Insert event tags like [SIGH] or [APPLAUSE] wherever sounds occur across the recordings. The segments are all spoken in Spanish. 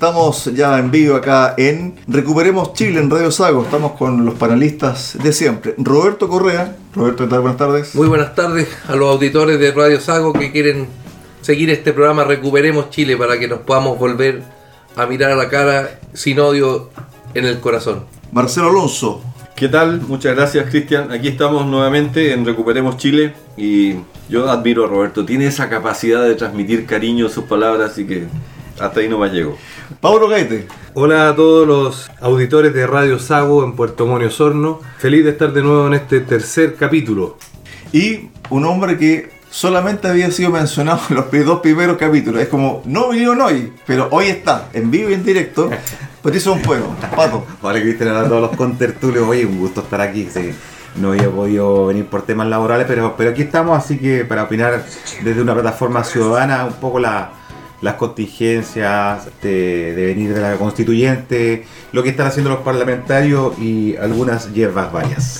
Estamos ya en vivo acá en Recuperemos Chile en Radio Sago. Estamos con los panelistas de siempre. Roberto Correa. Roberto, ¿qué tal? Buenas tardes. Muy buenas tardes a los auditores de Radio Sago que quieren seguir este programa Recuperemos Chile para que nos podamos volver a mirar a la cara sin odio en el corazón. Marcelo Alonso. ¿Qué tal? Muchas gracias, Cristian. Aquí estamos nuevamente en Recuperemos Chile y yo admiro a Roberto. Tiene esa capacidad de transmitir cariño en sus palabras y que hasta ahí no más llego. Pablo Gaete. Hola a todos los auditores de Radio Sago en Puerto Monio Sorno. Feliz de estar de nuevo en este tercer capítulo. Y un hombre que solamente había sido mencionado en los dos primeros capítulos. Es como, no vinieron hoy, pero hoy está, en vivo y en directo. Patricio un Fuego. Pato. Hola Cristian, a todos los contertulios. Oye, un gusto estar aquí. Sí. No había podido venir por temas laborales, pero, pero aquí estamos, así que para opinar desde una plataforma ciudadana, un poco la, las contingencias de, de, venir de la constituyente, lo que están haciendo los parlamentarios y algunas hierbas varias.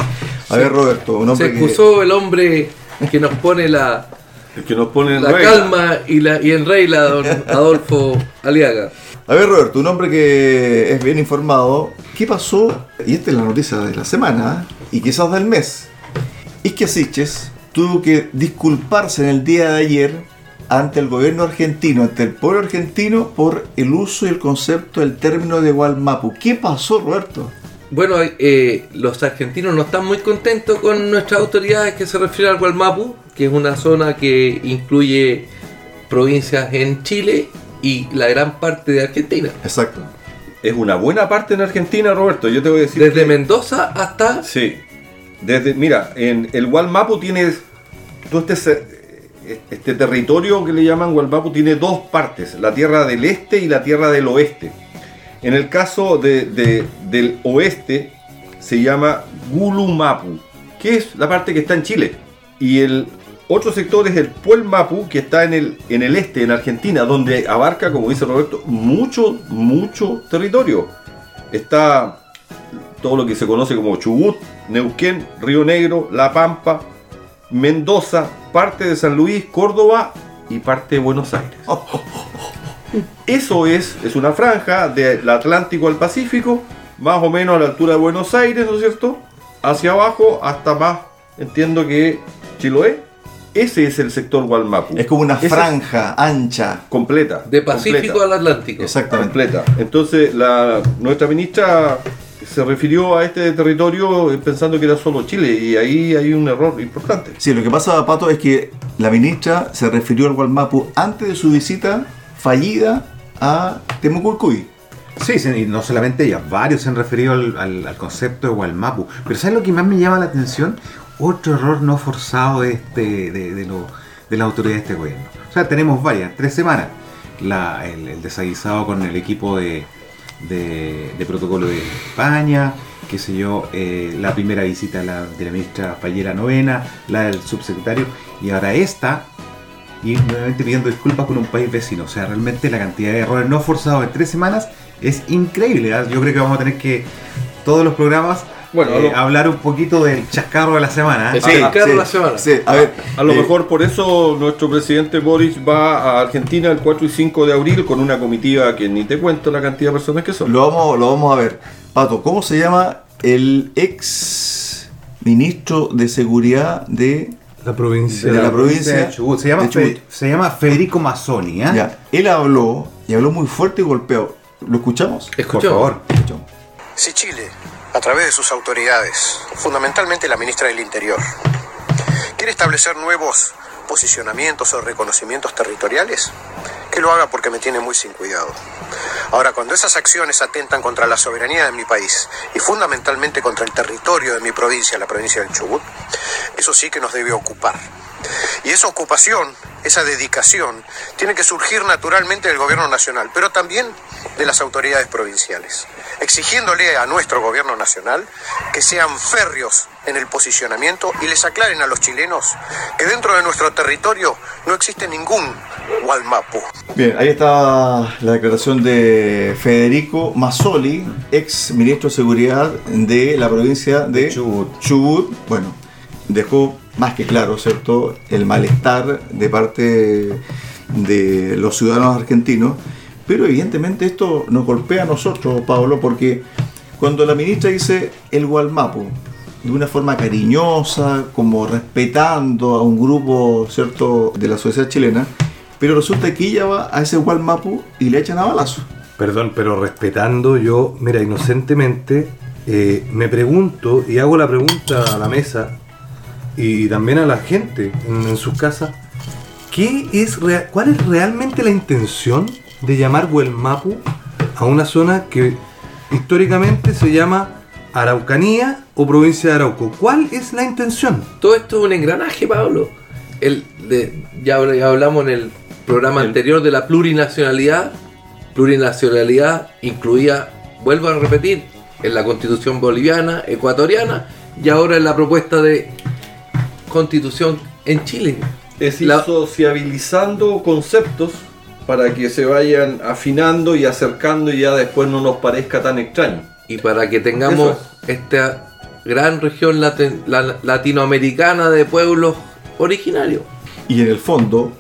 A ver, Roberto, un hombre Se excusó que... el hombre que nos pone la, el que nos pone la calma y, la, y en regla, don Adolfo Aliaga. A ver, Roberto, un hombre que es bien informado. ¿Qué pasó? Y esta es la noticia de la semana y quizás del mes. Isquia Siches tuvo que disculparse en el día de ayer ante el gobierno argentino, ante el pueblo argentino, por el uso y el concepto del término de Gualmapu. ¿Qué pasó, Roberto? Bueno, eh, los argentinos no están muy contentos con nuestras autoridades que se refieren al Gualmapu, que es una zona que incluye provincias en Chile y la gran parte de Argentina. Exacto. Es una buena parte en Argentina, Roberto. Yo te voy a decir. Desde que... Mendoza hasta. Sí. Desde, mira, en el Gualmapu tienes. Tú este, este territorio que le llaman Gualmapu tiene dos partes, la tierra del este y la tierra del oeste. En el caso de, de, del oeste se llama Gulumapu, que es la parte que está en Chile. Y el otro sector es el Puelmapu, que está en el, en el este, en Argentina, donde abarca, como dice Roberto, mucho, mucho territorio. Está todo lo que se conoce como Chubut, Neuquén, Río Negro, La Pampa, Mendoza, parte de San Luis, Córdoba y parte de Buenos Aires. [LAUGHS] Eso es, es una franja del Atlántico al Pacífico, más o menos a la altura de Buenos Aires, ¿no es cierto? Hacia abajo hasta más, entiendo que Chiloé. Ese es el sector Gualmapu. Es como una franja ancha. Completa. De Pacífico completa. al Atlántico. Exactamente. Completa. Entonces, la, nuestra ministra se refirió a este territorio pensando que era solo Chile y ahí hay un error importante. Sí, lo que pasa, Pato, es que la ministra se refirió al Gualmapu antes de su visita fallida a Temucuicui. Sí, y no solamente ella, varios se han referido al, al, al, concepto de Gualmapu. Pero ¿sabes lo que más me llama la atención? Otro error no forzado de, este, de, de, lo, de la autoridad de este gobierno. O sea, tenemos varias, tres semanas. La, el, el desaguisado con el equipo de, de, protocolo de España, qué sé yo, eh, la primera visita de la ministra Fallera Novena, la del subsecretario, y ahora esta, y nuevamente pidiendo disculpas con un país vecino. O sea, realmente la cantidad de errores no forzados en tres semanas es increíble. ¿eh? Yo creo que vamos a tener que, todos los programas, bueno, eh, lo... hablar un poquito del chascarro de la semana. ¿eh? Sí, ah, chascarro sí, de la semana. Sí, a ver, a lo eh, mejor por eso nuestro presidente Boris va a Argentina el 4 y 5 de abril con una comitiva que ni te cuento la cantidad de personas que son. Lo vamos, lo vamos a ver. Pato, ¿cómo se llama el ex ministro de seguridad de la provincia de la, la provincia de Chubut? Se llama, Chubut. Fe, se llama Federico Mazzoni. ¿eh? Ya, él habló y habló muy fuerte y golpeado. ¿Lo escuchamos? Escuchamos. Por favor. Escuchamos. Si Chile a través de sus autoridades, fundamentalmente la ministra del Interior. ¿Quiere establecer nuevos posicionamientos o reconocimientos territoriales? Que lo haga porque me tiene muy sin cuidado. Ahora, cuando esas acciones atentan contra la soberanía de mi país y fundamentalmente contra el territorio de mi provincia, la provincia del Chubut, eso sí que nos debe ocupar. Y esa ocupación, esa dedicación, tiene que surgir naturalmente del gobierno nacional, pero también de las autoridades provinciales. Exigiéndole a nuestro gobierno nacional que sean férreos en el posicionamiento y les aclaren a los chilenos que dentro de nuestro territorio no existe ningún Gualmapu. Bien, ahí está la declaración de Federico Mazzoli, ex ministro de Seguridad de la provincia de Chubut. Chubut. Bueno, dejó más que claro, ¿cierto?, el malestar de parte de los ciudadanos argentinos, pero evidentemente esto nos golpea a nosotros, Pablo, porque cuando la ministra dice el Gualmapu, de una forma cariñosa, como respetando a un grupo, ¿cierto?, de la sociedad chilena, pero resulta que ella va a ese Gualmapu y le echan a balazo. Perdón, pero respetando yo, mira, inocentemente, eh, me pregunto y hago la pregunta a la mesa y también a la gente en, en sus casas, ¿qué es ¿cuál es realmente la intención de llamar Huelmapu a una zona que históricamente se llama Araucanía o provincia de Arauco? ¿Cuál es la intención? Todo esto es un engranaje, Pablo. El de- ya, habl- ya hablamos en el programa anterior de la plurinacionalidad. Plurinacionalidad incluía, vuelvo a repetir, en la constitución boliviana, ecuatoriana y ahora en la propuesta de constitución en Chile. Es ir La- sociabilizando conceptos para que se vayan afinando y acercando y ya después no nos parezca tan extraño. y para que tengamos esta gran región la- latinoamericana de pueblos originarios. Y en el fondo,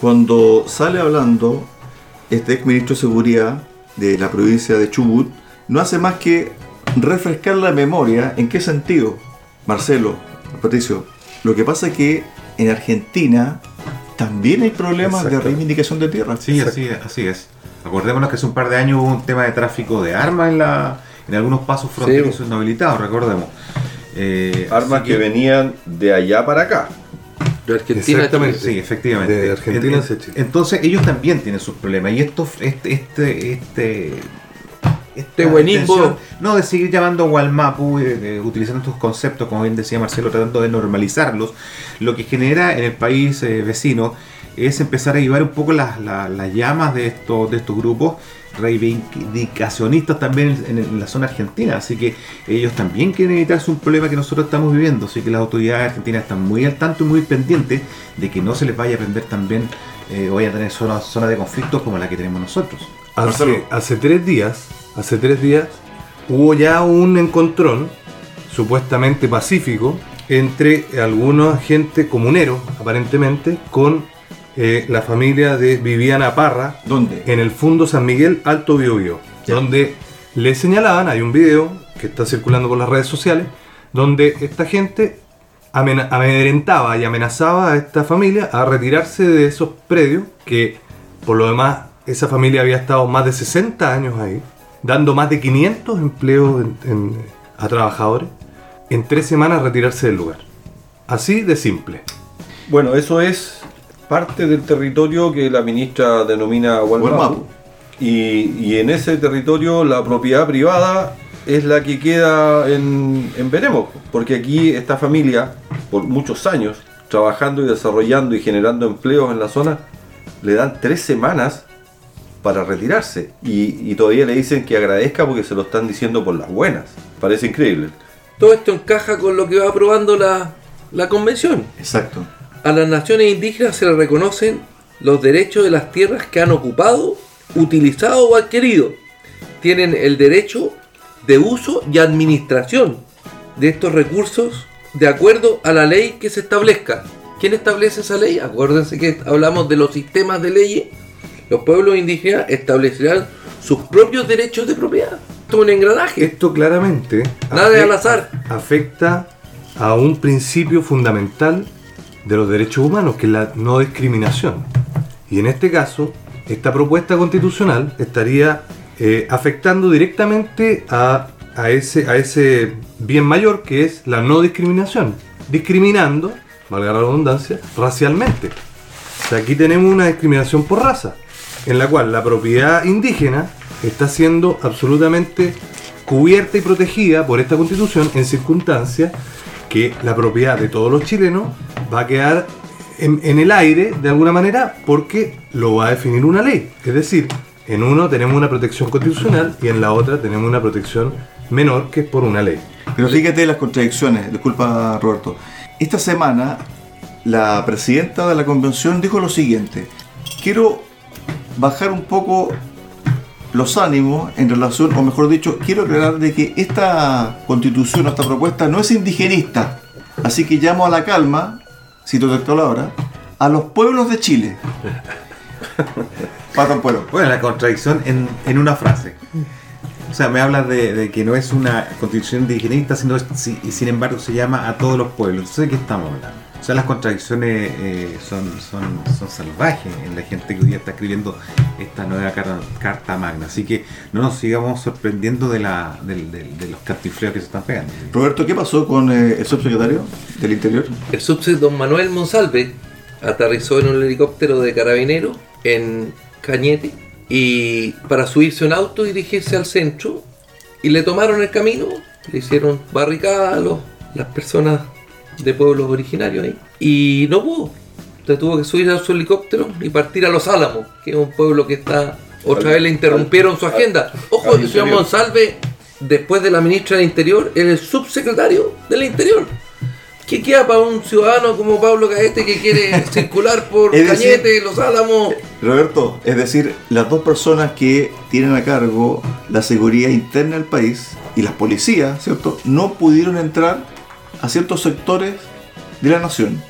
cuando sale hablando este ex ministro de Seguridad de la provincia de Chubut, no hace más que refrescar la memoria. ¿En qué sentido? Marcelo, Patricio, lo que pasa es que en Argentina también hay problemas de reivindicación de tierra. Sí, así, así es. Acordémonos que hace un par de años hubo un tema de tráfico de armas en, la, en algunos pasos fronterizos no habilitados, recordemos. Eh, Armas que venían de allá para acá. De Argentina Exactamente. Chile. Sí, efectivamente. De Argentina En- hacia Chile. Entonces ellos también tienen sus problemas. Y esto, este, este, este, Este buenismo. intención, No, de seguir llamando Walmapu, eh, eh, utilizando estos conceptos, como bien decía Marcelo, tratando de normalizarlos, lo que genera en el país eh, vecino es empezar a llevar un poco las, las- las llamas de estos, de estos grupos reivindicacionistas también en, en la zona argentina. Así que ellos también quieren evitarse un problema que nosotros estamos viviendo. Así que las autoridades argentinas están muy al tanto y muy pendientes de que no se les vaya a prender también eh, o vaya a tener zonas zona de conflictos como la que tenemos nosotros. Hace, hace tres días, hace tres días, hubo ya un encontrón supuestamente pacífico entre algunos agentes comuneros, aparentemente, con eh, la familia de Viviana Parra ¿Dónde? en el Fundo San Miguel Alto Biobío, donde le señalaban, hay un video que está circulando por las redes sociales, donde esta gente amedrentaba y amenazaba a esta familia a retirarse de esos predios, que por lo demás esa familia había estado más de 60 años ahí, dando más de 500 empleos en- en- a trabajadores, en tres semanas retirarse del lugar. Así de simple. Bueno, eso es parte del territorio que la ministra denomina Walmapu. Walmapu. Y, y en ese territorio la propiedad privada es la que queda en, en veremos. Porque aquí esta familia, por muchos años, trabajando y desarrollando y generando empleos en la zona, le dan tres semanas para retirarse. Y, y todavía le dicen que agradezca porque se lo están diciendo por las buenas. Parece increíble. Todo esto encaja con lo que va aprobando la, la convención. Exacto. A las naciones indígenas se les reconocen los derechos de las tierras que han ocupado, utilizado o adquirido. Tienen el derecho de uso y administración de estos recursos de acuerdo a la ley que se establezca. ¿Quién establece esa ley? Acuérdense que hablamos de los sistemas de leyes. Los pueblos indígenas establecerán sus propios derechos de propiedad. Esto es un engranaje. Esto claramente Nada de al azar. afecta a un principio fundamental de los derechos humanos, que es la no discriminación. Y en este caso, esta propuesta constitucional estaría eh, afectando directamente a, a ese, a ese bien mayor que es la no discriminación, discriminando, valga la redundancia, racialmente. O sea, aquí tenemos una discriminación por raza, en la cual la propiedad indígena está siendo absolutamente cubierta y protegida por esta constitución en circunstancias que la propiedad de todos los chilenos va a quedar en, el aire de alguna manera porque lo va a definir una ley. Es decir, en uno tenemos una protección constitucional y en la otra tenemos una protección menor que es por una ley. Pero fíjate las contradicciones, disculpa Roberto. Esta semana la presidenta de la convención dijo lo siguiente, quiero bajar un poco los ánimos en relación, o mejor dicho, quiero aclarar de que esta constitución, esta propuesta no es indigenista, así que llamo a la calma, cito esta palabra, a los pueblos de Chile. [LAUGHS] El pueblo. Bueno, la contradicción en, en una frase. O sea, me hablas de, de que no es una constitución indigenista, sino si- y sin embargo se llama a todos los pueblos. Entonces, ¿de qué estamos hablando? O sea, las contradicciones eh, son, son, son salvajes en la gente que hoy día está escribiendo esta nueva carta, carta magna. Así que no nos sigamos sorprendiendo de, la, de los cantifleos que se están pegando. Roberto, ¿qué pasó con eh, el subsecretario del Interior? El subsecretario don Manuel Monsalve aterrizó en un helicóptero de carabinero en Cañete y para subirse a un auto dirigirse al centro y le tomaron el camino, le hicieron barricada a los- las personas de pueblos originarios ahí y no pudo. Se tuvo que subir a su helicóptero y partir a Los Álamos, que es un pueblo que está... Otra vez le interrumpieron su agenda. Ojo, el señor. Monsalve, después de la ministra del Interior, es el subsecretario del Interior. ¿Qué queda para un ciudadano como Pablo Caete que quiere [LAUGHS] circular por decir- Cañete, Los Álamos? Roberto, es decir, las dos personas que tienen a cargo la seguridad interna del país y las policías, ¿cierto? No pudieron entrar a ciertos sectores de la nación.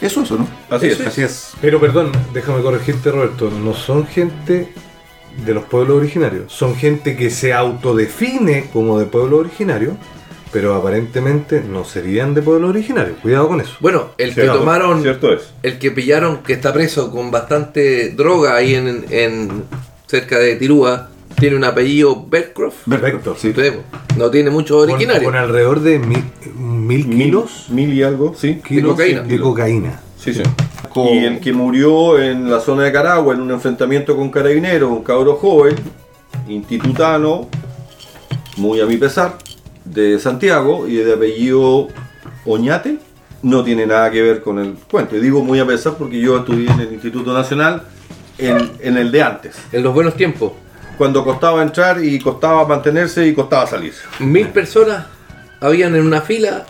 Eso es eso, ¿no? Así es. Así es. Pero perdón, déjame corregirte Roberto, no son gente de los pueblos originarios, son gente que se autodefine como de pueblo originario, pero aparentemente no serían de pueblo originario. Cuidado con eso. Bueno, el que tomaron, Cierto es. el que pillaron que está preso con bastante droga ahí en, en cerca de Tirúa, tiene un apellido Beckcroft. Perfecto. Sí. No tiene mucho originario. con alrededor de mil, mil kilos, Mil, mil y algo, sí. kilos cocaína. de cocaína. Sí, sí. Con- Y el que murió en la zona de Caragua en un enfrentamiento con carabineros, un cabro joven, institutano, muy a mi pesar, de Santiago y de apellido Oñate, no tiene nada que ver con el cuento. Y digo muy a pesar porque yo estudié en el Instituto Nacional en, en el de antes, En los buenos tiempos. Cuando costaba entrar y costaba mantenerse y costaba salirse. Mil personas habían en una fila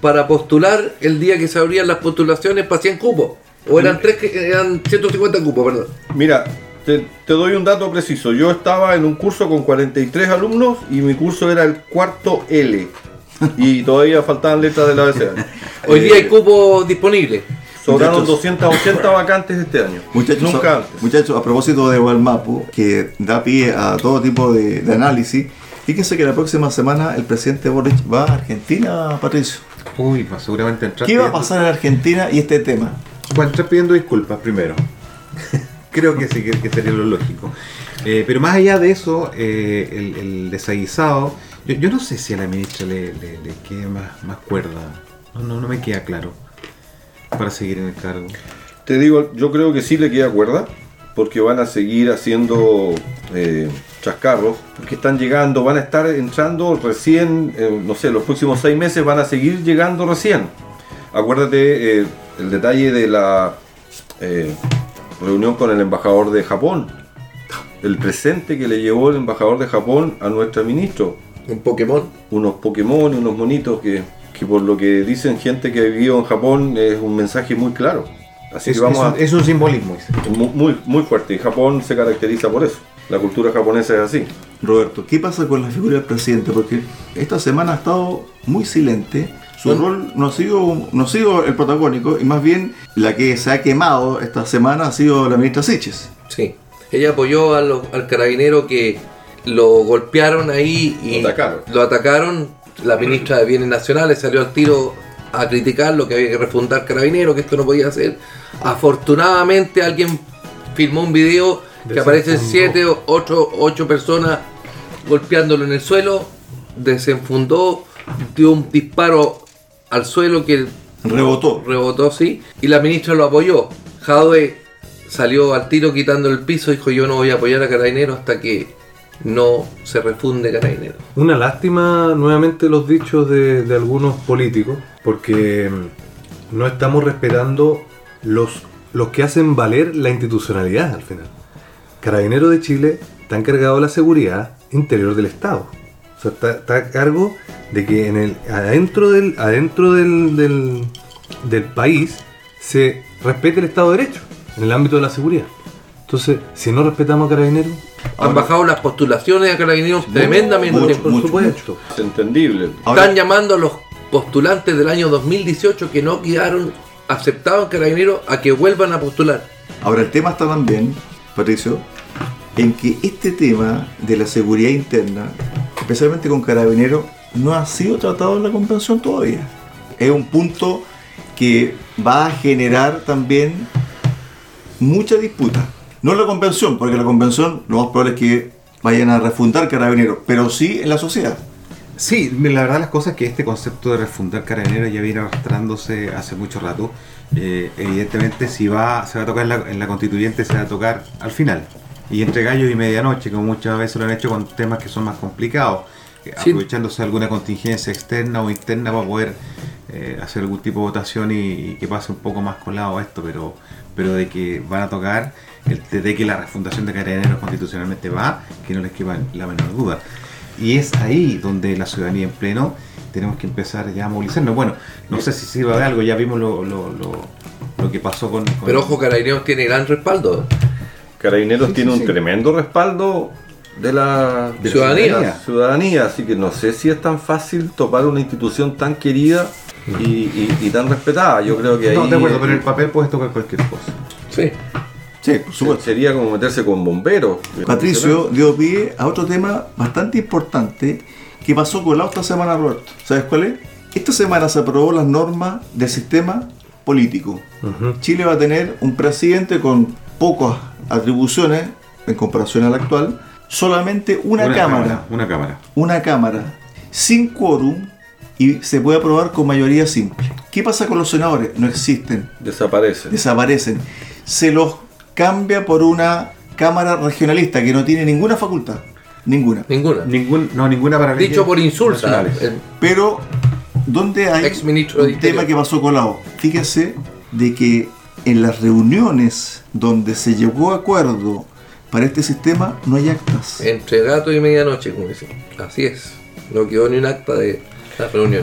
para postular el día que se abrían las postulaciones para 100 cupos. O eran, tres, que- eran 150 cupos, perdón. Mira, te, te doy un dato preciso. Yo estaba en un curso con 43 alumnos y mi curso era el cuarto L. Y todavía faltaban letras del abecedario. Hoy Eh, día hay cupos disponibles. Sobraron Muchachos. 280 vacantes este año. Muchachos, Nunca a, antes. muchachos, a propósito de Walmapu, que da pie a todo tipo de, de análisis, fíjense que la próxima semana el presidente Boric va a Argentina, Patricio. Uy, pues seguramente entrar. ¿Qué va a pasar en Argentina y este tema? Va a entrar pidiendo disculpas primero. [LAUGHS] Creo que sí, que, que sería lo lógico. Eh, pero más allá de eso, eh, el, el desaguisado, yo, yo no sé si a la ministra le, le, le quede más, más cuerda. No, no, no me queda claro para seguir en el cargo. Te digo, yo creo que sí le queda cuerda, porque van a seguir haciendo eh, chascarros, que están llegando, van a estar entrando recién, eh, no sé, los próximos seis meses van a seguir llegando recién. Acuérdate eh, el detalle de la eh, reunión con el embajador de Japón, el presente que le llevó el embajador de Japón a nuestro ministro, Un Pokémon. unos Pokémon, unos monitos que, que por lo que dicen gente que ha vivido en Japón es un mensaje muy claro. Así Es, que vamos es a... un, es un simbolismo. Muy, muy fuerte. Y Japón se caracteriza por eso. La cultura japonesa es así. Roberto, ¿qué pasa con la figura del presidente? Porque esta semana ha estado muy silente. Su Bueno. rol no ha, sido, no ha sido el protagónico y más bien la que se ha quemado esta semana ha sido la ministra Siches. Sí. Ella apoyó a al carabinero que lo golpearon ahí y Lo atacaron. lo atacaron. La ministra de Bienes Nacionales salió al tiro a criticar lo que había que refundar carabinero, que esto no podía hacer. Afortunadamente alguien filmó un video que aparecen siete o ocho, ocho personas golpeándolo en el suelo, desenfundó, dio un disparo al suelo que Rebotó. rebotó así y la ministra lo apoyó. Jadwe salió al tiro quitando el piso y dijo yo no voy a apoyar a Carabinero hasta que no se refunde Carabinero. Una lástima nuevamente los dichos de, algunos políticos, porque mm, no estamos respetando los, los que hacen valer la institucionalidad al final. Carabineros de Chile está encargado de la seguridad interior del Estado. O sea, está, a cargo de que en el, adentro, del, adentro del, del, país se respete el Estado de Derecho en el ámbito de la seguridad. Entonces, si no respetamos a Han bajado las postulaciones a carabineros tremendamente. mucho, por mucho, supuesto. Es entendible. Ahora- Están llamando a los postulantes del año 2018 que no quedaron aceptados en carabineros a que vuelvan a postular. Ahora, el tema está también, Patricio, en que este tema de la seguridad interna, especialmente con carabineros, no ha sido tratado en la convención todavía. Es un punto que va a generar también mucha disputa. No en la convención, porque la convención lo más probable es que vayan a refundar carabineros, pero sí en la sociedad. Sí, la verdad las cosas es que este concepto de refundar carabineros ya viene arrastrándose hace mucho rato. Eh, evidentemente si va, se va a tocar en la, en la constituyente, se va a tocar al final. Y entre gallo y medianoche, como muchas veces lo han hecho con temas que son más complicados, eh, Sí. aprovechándose de alguna contingencia externa o interna para poder eh, hacer algún tipo de votación y, y que pase un poco más colado esto, pero, pero de que van a tocar, el, de que la refundación de carabineros constitucionalmente va, que no les quepa la menor duda. Y es ahí donde la ciudadanía en pleno tenemos que empezar ya a movilizarnos. Bueno, no sé si sirva de algo, ya vimos lo, lo, lo, lo que pasó con... con- Pero ojo, carabineros tiene gran respaldo. Carabineros Sí, tiene sí, un sí. tremendo respaldo de la, De Ciudadanía. de la ciudadanía, así que no sé si es tan fácil topar una institución tan querida y, y- y tan respetada. Yo creo que ahí No, de acuerdo, pero en el papel puedes tocar cualquier cosa. Sí. Sí, por supuesto. sería como meterse con bomberos. Patricio dio pie a otro tema bastante importante que pasó con la otra semana, Roberto. ¿Sabes cuál es? Esta semana se aprobó las normas del sistema político. Chile va a tener un presidente con pocas atribuciones en comparación al actual, solamente una, cámara, Una cámara. una cámara, sin quórum y se puede aprobar con mayoría simple. ¿Qué pasa con los senadores? No existen, Desaparece. desaparecen. Se los cambia por una cámara regionalista que no tiene ninguna facultad, ninguna. Ninguna. Ningún, no, ninguna para Dicho por nacionales. el- Pero, ¿dónde hay Ex ministro de un tema que pasó con la O? Fíjense de que en las reuniones donde se llegó a acuerdo para este sistema no hay actas. Entre gato y medianoche, como dicen. Así es. No quedó ni un acta de la reunión.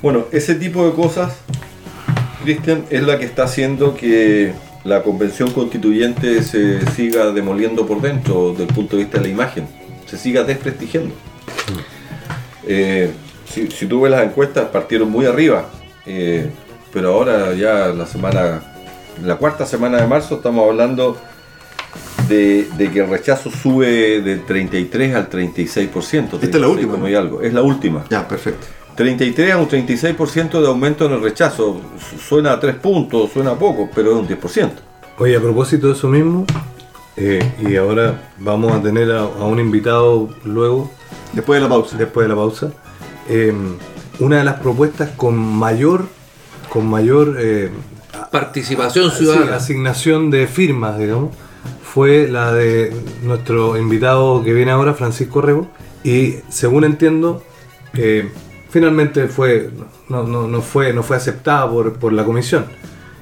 Bueno, ese tipo de cosas, Cristian, es la que está haciendo que la convención constituyente se siga demoliendo por dentro desde el punto de vista de la imagen, se siga desprestigiando. Eh, si, si tú ves las encuestas, partieron muy arriba, eh, pero ahora ya la semana, la cuarta semana de marzo estamos hablando de, de que el rechazo sube del 33 al 36%. Esta es la última, 36 ¿no? y algo. Es la última. Ya, perfecto. 33 a un 36% de aumento en el rechazo. Su- Suena a 3 puntos, suena poco, pero es un 10%. Oye, a propósito de eso mismo, eh, y ahora vamos a tener a, a un invitado luego, Después de la pausa. después de la pausa, eh, una de las propuestas con mayor, con mayor eh, Participación sí, ciudadana. asignación de firmas, digamos, fue la de nuestro invitado que viene ahora, Francisco Rego, y según entiendo, eh, finalmente fue, no, no, no fue, no fue aceptada por, por la comisión.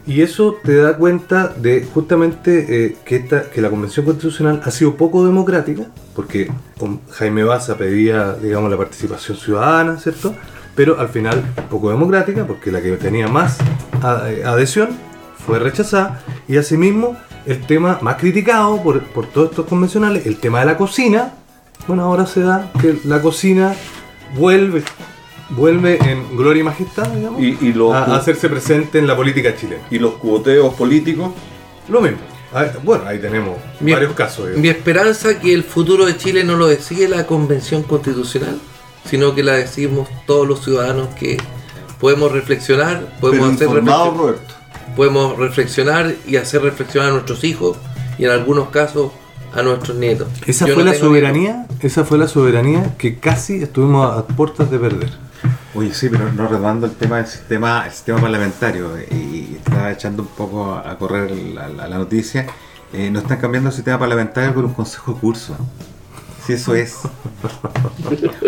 Y eso te da cuenta de justamente eh, que, esta, que la Convención Constitucional ha sido poco democrática, porque Jaime Baza pedía, digamos, la participación ciudadana, ¿cierto? Pero al final poco democrática, porque la que tenía más eh, adhesión fue rechazada, y asimismo el tema más criticado por, por todos estos convencionales, el tema de la cocina, bueno, ahora se da que la cocina vuelve, vuelve en gloria y majestad, digamos, Y, y los, a, a hacerse presente en la política chilena. y los cuoteos políticos, Lo mismo. Ah, Bueno, ahí tenemos Mi- varios casos. digamos. Mi esperanza que el futuro de Chile no lo decide la convención constitucional, sino que la decidimos todos los ciudadanos que podemos reflexionar, Pero podemos hacer informado, reflexionar, Roberto. podemos reflexionar y hacer reflexionar a nuestros hijos y en algunos casos a nuestros nietos. Esa Yo fue no la soberanía, esa fue la soberanía que casi estuvimos a puertas de perder. Oye, sí, pero no redando el tema del sistema, el sistema parlamentario, y estaba echando un poco a correr la, la- la noticia, eh, no están cambiando el sistema parlamentario por un consejo de curso. Si eso es.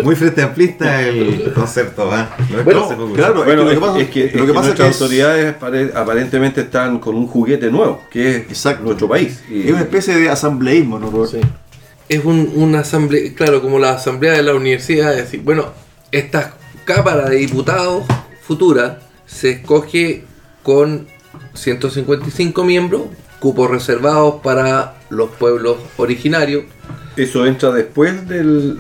Muy frente amplista el concepto, ¿va? No es Bueno, claro, Bueno, lo que es, pasa- es que, es lo que que pasa es que es- autoridades apare- aparentemente están con un juguete nuevo, que es Exacto. nuestro país. Y- Es una especie de asambleísmo, ¿no? Sí. Es un, una asamblea, claro, como la asamblea de la universidad, es decir, bueno, esta Cámara de Diputados futura se escoge con 155 miembros, cupos reservados para los pueblos originarios. Eso entra después del,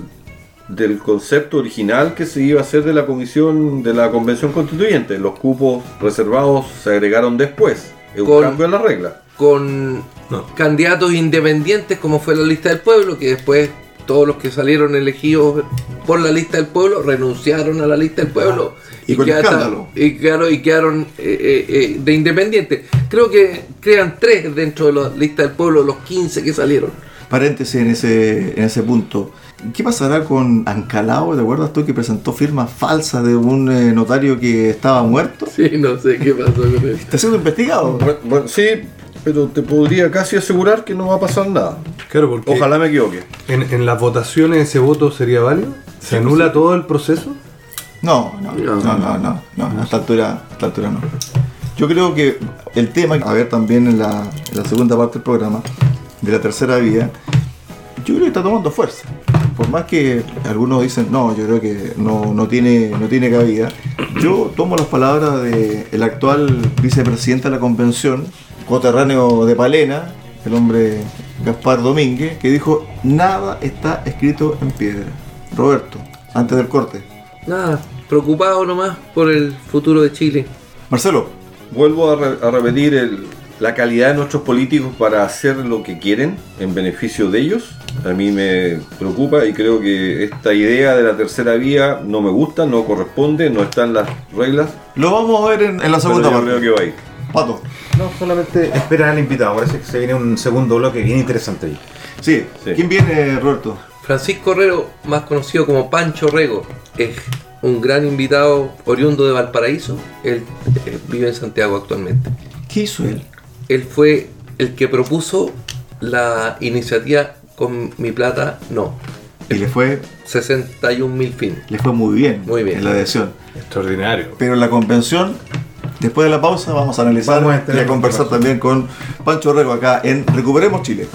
del concepto original que se iba a hacer de la comisión de la convención constituyente. Los cupos reservados se agregaron después. Es un Con- cambio en la regla. con No. candidatos independientes como fue la lista del pueblo, que después todos los que salieron elegidos por la lista del pueblo renunciaron a la lista del pueblo Y con quedaron- escándalo. y quedaron, y quedaron eh, eh, eh, de independientes. Creo que crean tres dentro de la lista del pueblo, los 15 que salieron. Paréntesis en ese, en ese punto. ¿Qué pasará con Ancalao? ¿Te acuerdas tú que presentó firmas falsas de un eh, notario que estaba muerto? Sí, no sé qué pasó con eso. Está siendo investigado. Bueno, bueno, sí, pero te podría casi asegurar que no va a pasar nada. Claro, porque Ojalá me equivoque. en, en las votaciones ese voto sería válido. ¿Se anula todo el proceso? No, no, no, no, no, no, a esta altura, a esta altura no. Yo creo que el tema, a ver también en la, en la segunda parte del programa, de la tercera vía, yo creo que está tomando fuerza. Por más que algunos dicen, no, yo creo que no, no, tiene, no tiene cabida, yo tomo las palabras del actual vicepresidente de la convención, coterráneo de Palena, el hombre Gaspar Domínguez, que dijo, nada está escrito en piedra. Roberto, antes del corte. Nada, preocupado nomás por el futuro de Chile. Marcelo, Vuelvo a, re- a repetir el- la calidad de nuestros políticos para hacer lo que quieren en beneficio de ellos. A mí me preocupa y creo que esta idea de la tercera vía no me gusta, no corresponde, no están las reglas. lo vamos a ver en, en la Pero segunda yo parte. creo que va a ir. Pato. No, solamente esperar al invitado. Parece que se viene un segundo bloque bien interesante ahí. Sí. Sí. ¿Quién viene, Roberto? Francisco Herrero, más conocido como Pancho Rego, es un gran invitado oriundo de Valparaíso. Él eh, vive en Santiago actualmente. ¿Qué hizo él? Él fue el que propuso la iniciativa con mi plata, no, Y le fue, 61 mil fin. le fue muy bien. Muy bien. En la adhesión. Extraordinario. Pero en la convención, después de la pausa, vamos a analizar Vamos a y a conversar también con Pancho Rego acá en Recuperemos Chile.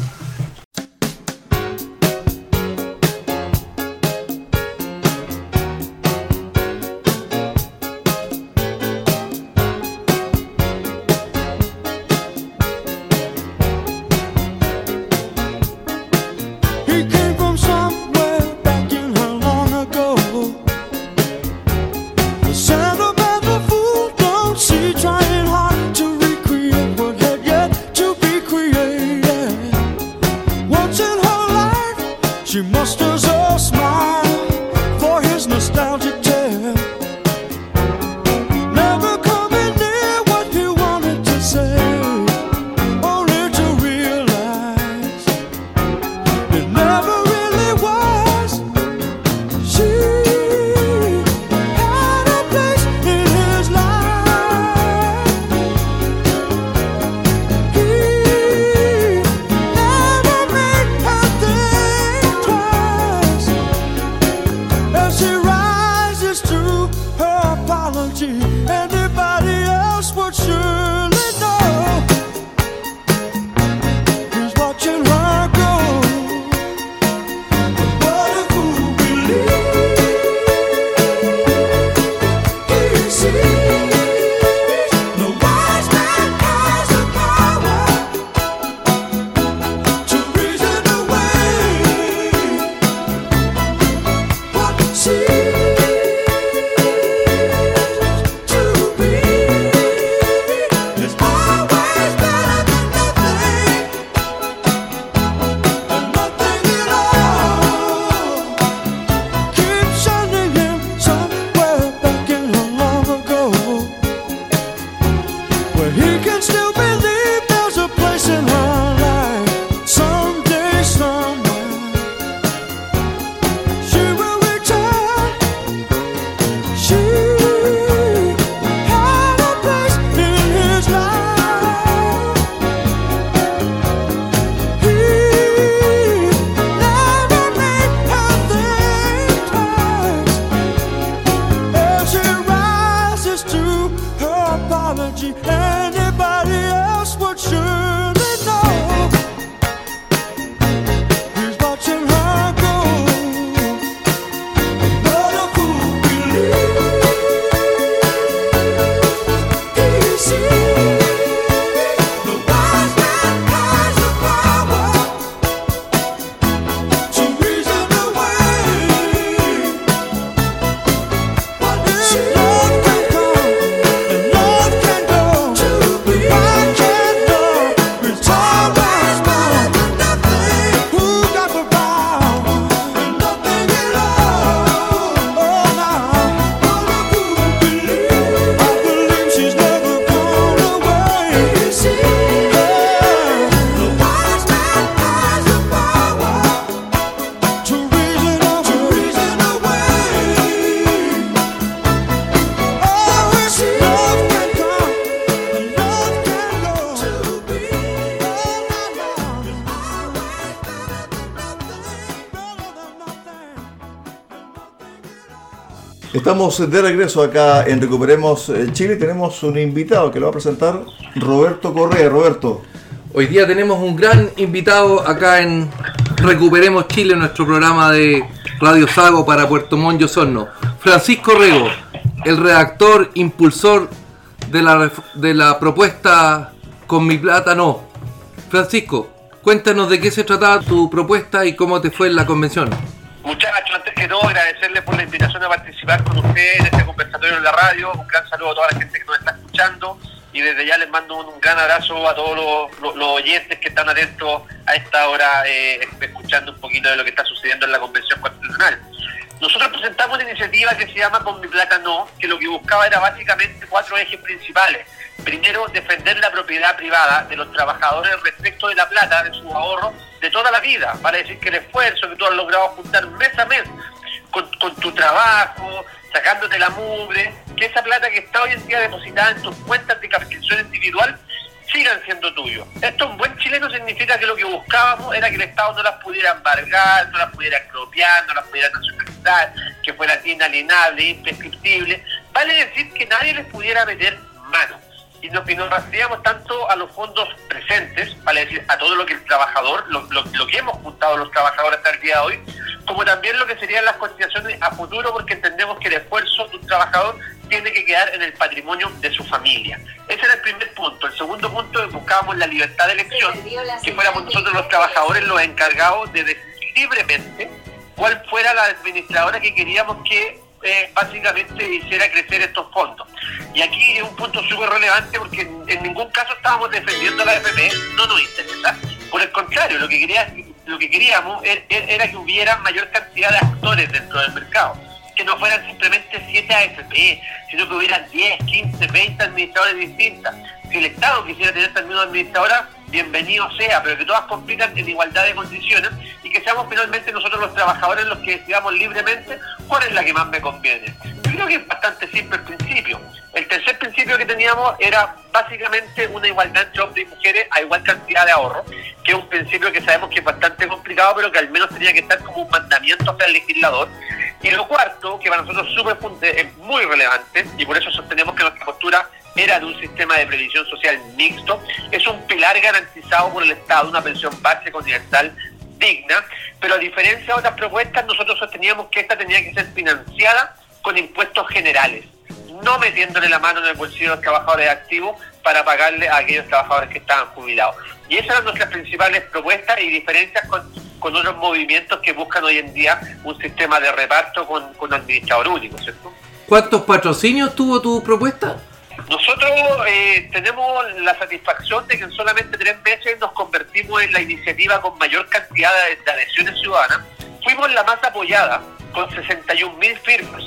Estamos de regreso acá en Recuperemos eh, Chile. Tenemos un invitado que lo va a presentar Roberto Correa. Roberto, Hoy día tenemos un gran invitado acá en Recuperemos Chile, nuestro programa de Radio Sago para Puerto Montt y Osorno. Francisco Rego, el redactor, impulsor de la, de la propuesta Con mi plata no. Francisco, cuéntanos de qué se trataba tu propuesta y cómo te fue en la convención. Agradecerles por la invitación a participar con ustedes en este conversatorio en la radio. Un gran saludo a toda la gente que nos está escuchando y desde ya les mando un, gran abrazo a todos los oyentes que están atentos a esta hora eh, escuchando un poquito de lo que está sucediendo en la Convención Constitucional. Nosotros presentamos una iniciativa que se llama Con mi plata no, que lo que buscaba era básicamente cuatro ejes principales. Primero, defender la propiedad privada de los trabajadores respecto de la plata, de sus ahorros, de toda la vida. Vale decir que el esfuerzo que tú has logrado juntar mes a mes con, con tu trabajo, sacándote la mugre, que esa plata que está hoy en día depositada en tus cuentas de capitalización individual sigan siendo tuyos. Esto en buen chileno significa que lo que buscábamos era que el Estado no las pudiera embargar, no las pudiera expropiar, no las pudiera nacionalizar, que fueran inalienables, imprescriptibles. Vale decir que nadie les pudiera meter mano. Y nos, y nos referíamos tanto a los fondos presentes, vale decir, a todo lo que el trabajador, lo, lo- lo que hemos juntado los trabajadores hasta el día de hoy, como también lo que serían las cotizaciones a futuro, porque entendemos que el esfuerzo de un trabajador tiene que quedar en el patrimonio de su familia. Ese era el primer punto. El segundo punto es buscábamos la libertad de elección, que fuéramos nosotros los trabajadores los encargados de decidir libremente cuál fuera la administradora que queríamos que básicamente hiciera crecer estos fondos. Y aquí es un punto súper relevante porque en, ningún caso estábamos defendiendo a la FP, no nos interesa. Por el contrario, lo que, quería, lo que queríamos er- er- era que hubiera mayor cantidad de actores dentro del mercado. Que no fueran simplemente 7 AFP, sino que hubieran 10, 15, 20 administradores distintas. Si el Estado quisiera tener también una administradora, bienvenido sea, pero que todas compitan en igualdad de condiciones y que seamos finalmente nosotros los trabajadores los que decidamos libremente cuál es la que más me conviene. Yo creo que es bastante simple el principio. El tercer principio que teníamos era básicamente una igualdad entre hombres y mujeres a igual cantidad de ahorro, que es un principio que sabemos que es bastante complicado, pero que al menos tenía que estar como un mandamiento hacia el legislador. Y lo cuarto, que para nosotros súper fun- es muy relevante, y por eso sostenemos que nuestra postura era de un sistema de previsión social mixto, es un pilar garantizado por el Estado, una pensión básica universal digna, pero a diferencia de otras propuestas, nosotros sosteníamos que esta tenía que ser financiada con impuestos generales, no metiéndole la mano en el bolsillo de los trabajadores activos para pagarle a aquellos trabajadores que estaban jubilados. Y esas eran nuestras principales propuestas y diferencias con, otros movimientos que buscan hoy en día un sistema de reparto con, con administrador único, ¿cierto? ¿Cuántos patrocinios tuvo tu propuesta? Nosotros eh, tenemos la satisfacción de que en solamente tres meses nos convertimos en la iniciativa con mayor cantidad de, de adhesiones ciudadanas. Fuimos la más apoyada con 61 mil firmas.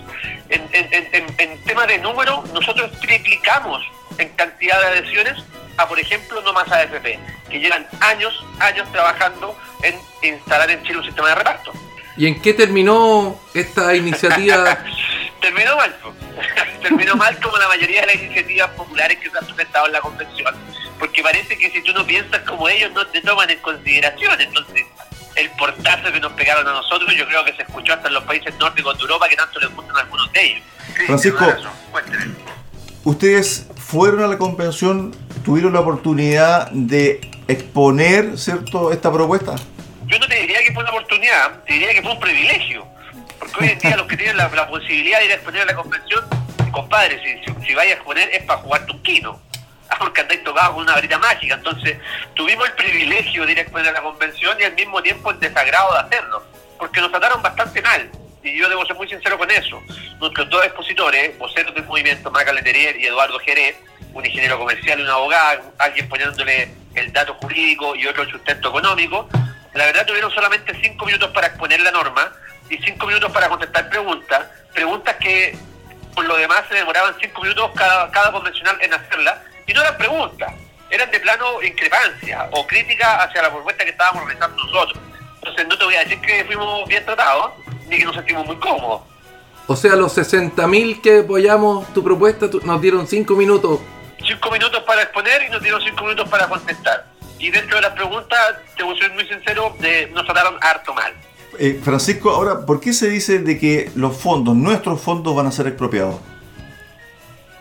En, tema de número, nosotros triplicamos en cantidad de adhesiones a, por ejemplo, No Más AFP, que llevan años, años trabajando en instalar en Chile un sistema de reparto. ¿Y en qué terminó esta iniciativa? [LAUGHS] Terminó mal. [LAUGHS] Terminó mal como la mayoría de las iniciativas populares que se han presentado en la convención. Porque parece que si tú no piensas como ellos, no te toman en consideración. Entonces, el portazo que nos pegaron a nosotros, yo creo que se escuchó hasta en los países nórdicos de Europa que tanto les gustan a algunos de ellos. Francisco. ustedes fueron a la convención, tuvieron la oportunidad de exponer, ¿cierto?, esta propuesta. Yo no te diría que fue una oportunidad, te diría que fue un privilegio. Porque hoy en día los que tienen la, posibilidad de ir a exponer a la convención, compadre, si, si, a exponer es para jugar tu quino. Ah, [LAUGHS] Porque andáis tocados con una varita mágica. Entonces, tuvimos el privilegio de ir a exponer a la convención y al mismo tiempo el desagrado de hacerlo. Porque nos trataron bastante mal. Y yo debo ser muy sincero con eso. Nuestros dos expositores, voceros del movimiento, Maca Leterier y Eduardo Jerez, un ingeniero comercial y un abogado, alguien poniéndole el dato jurídico y otro sustento económico, la verdad tuvieron solamente cinco minutos para exponer la norma y cinco minutos para contestar preguntas, preguntas que por lo demás se demoraban cinco minutos cada, cada convencional en hacerlas, y no eran preguntas, eran de plano increpancia o crítica hacia la propuesta que estábamos realizando nosotros. Entonces no te voy a decir que fuimos bien tratados, ni que nos sentimos muy cómodos. O sea, los 60.000 que apoyamos tu propuesta nos dieron 5 minutos. Cinco minutos para exponer y nos dieron cinco minutos para contestar. Y dentro de las preguntas, te voy a ser muy sincero, de- nos trataron harto mal. Eh, Francisco, ahora, ¿por qué se dice de que los fondos, nuestros fondos, van a ser expropiados?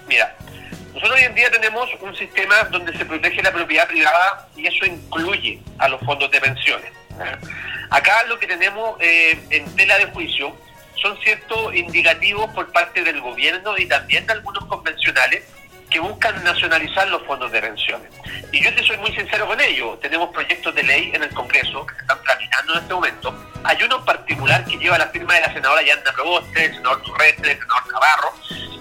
Mira, nosotros hoy en día tenemos un sistema donde se protege la propiedad privada y eso incluye a los fondos de pensiones. ¿eh? Acá lo que tenemos eh, en tela de juicio son ciertos indicativos por parte del gobierno y también de algunos convencionales que buscan nacionalizar los fondos de pensiones. Y yo te soy muy sincero con ello. Tenemos proyectos de ley en el Congreso que se están tramitando en este momento. Hay uno en particular que lleva la firma de la senadora Yanda Proboste, el senador Turrete, el senador Navarro,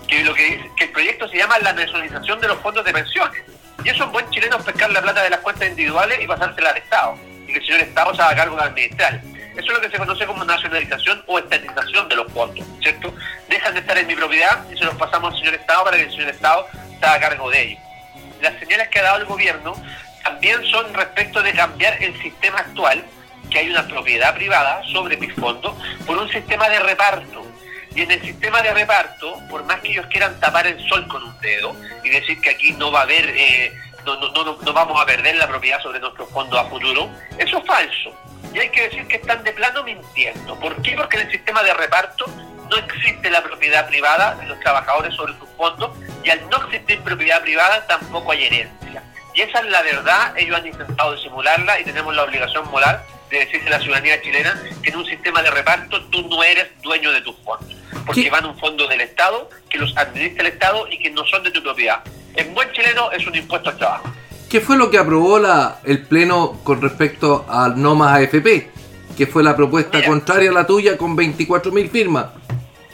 que lo que dice que el proyecto se llama la nacionalización de los fondos de pensiones. Y eso es buen chileno es pescar la plata de las cuentas individuales y pasársela al Estado. Y que el señor Estado se haga cargo de administrar. Eso es lo que se conoce como nacionalización o estatización de los fondos, ¿cierto? Dejan de estar en mi propiedad y se los pasamos al señor Estado para que el señor Estado se haga cargo de ellos. Las señales que ha dado el gobierno también son respecto de cambiar el sistema actual, que hay una propiedad privada sobre mis fondos, por un sistema de reparto. Y en el sistema de reparto, por más que ellos quieran tapar el sol con un dedo y decir que aquí no va a haber, eh, no, no, no, no vamos a perder la propiedad sobre nuestros fondos a futuro, eso es falso. Y hay que decir que están de plano mintiendo. ¿Por qué? Porque en el sistema de reparto no existe la propiedad privada de los trabajadores sobre sus fondos y al no existir propiedad privada tampoco hay herencia. Y esa es la verdad, ellos han intentado disimularla y tenemos la obligación moral de decirle a la ciudadanía chilena que en un sistema de reparto tú no eres dueño de tus fondos, porque ¿Qué? van a un fondo del Estado, que los administra el Estado y que no son de tu propiedad. En buen chileno es un impuesto al trabajo. ¿Qué fue lo que aprobó la, el Pleno con respecto al no más AFP? Que fue la propuesta Mira. contraria a la tuya con 24.000 firmas.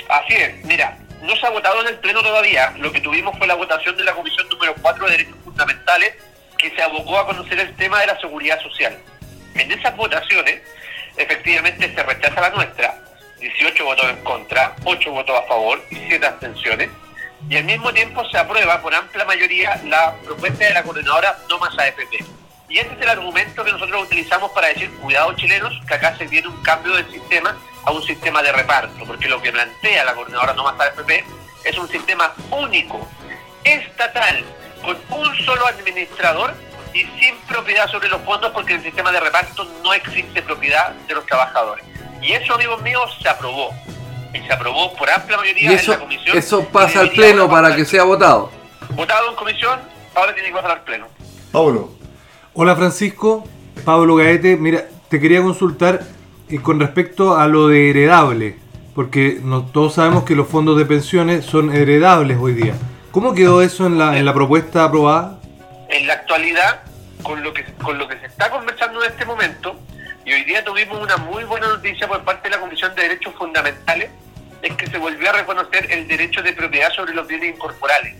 Así es, mira, no se ha votado en el Pleno todavía, lo que tuvimos fue la votación de la Comisión número 4 de Derechos Fundamentales, que se abocó a conocer el tema de la seguridad social. En esas votaciones, efectivamente se rechaza la nuestra, 18 votos en contra, 8 votos a favor y 7 abstenciones, y al mismo tiempo se aprueba por amplia mayoría la propuesta de la coordinadora No Más AFP. Y este es el argumento que nosotros utilizamos para decir, cuidado chilenos, que acá se viene un cambio del sistema a un sistema de reparto, porque lo que plantea la coordinadora No Más AFP es un sistema único, estatal, con un solo administrador y sin propiedad sobre los fondos, porque en el sistema de reparto no existe propiedad de los trabajadores. Y eso, amigos míos, se aprobó. Y se aprobó por amplia mayoría Y eso, en la comisión. eso pasa al Pleno para que sea votado. Votado en comisión, ahora tiene que pasar al pleno. Pablo, Hola Francisco, Pablo Gaete, mira, te quería consultar eh, con respecto a lo de heredable, porque no, todos sabemos que los fondos de pensiones son heredables hoy día. ¿Cómo quedó eso en la, en la propuesta aprobada? En la actualidad, con lo que con lo que se está conversando en este momento, y hoy día tuvimos una muy buena noticia por parte de la Comisión de Derechos Fundamentales, es que se volvió a reconocer el derecho de propiedad sobre los bienes incorporales.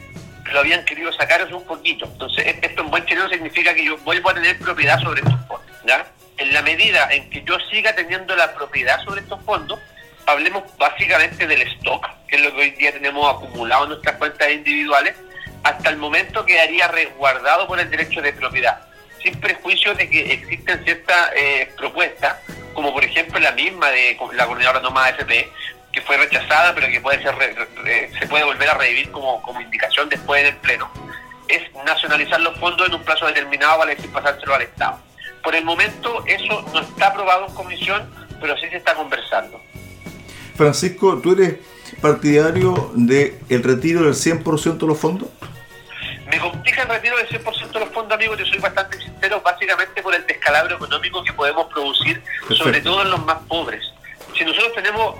Lo habían querido sacar hace un poquito. Entonces, e- esto en buen chileno significa que yo vuelvo a tener propiedad sobre estos fondos. ¿ya? En la medida en que yo siga teniendo la propiedad sobre estos fondos, hablemos básicamente del stock, que es lo que hoy día tenemos acumulado en nuestras cuentas individuales, hasta el momento quedaría resguardado por el derecho de propiedad, sin prejuicio de que existen ciertas eh, propuestas, como por ejemplo la misma de la coordinadora Nomás AFP, que fue rechazada, pero que puede ser re- re- se puede volver a revivir como, como indicación después del Pleno, es nacionalizar los fondos en un plazo determinado para decir pasárselo al Estado. Por el momento eso no está aprobado en comisión, pero sí se está conversando. Francisco, ¿tú eres partidario del el retiro del 100% de los fondos? Me complica el retiro del 100% de los fondos, amigos, yo soy bastante sincero, básicamente por el descalabro económico que podemos producir, sobre todo en los más pobres. Si nosotros tenemos,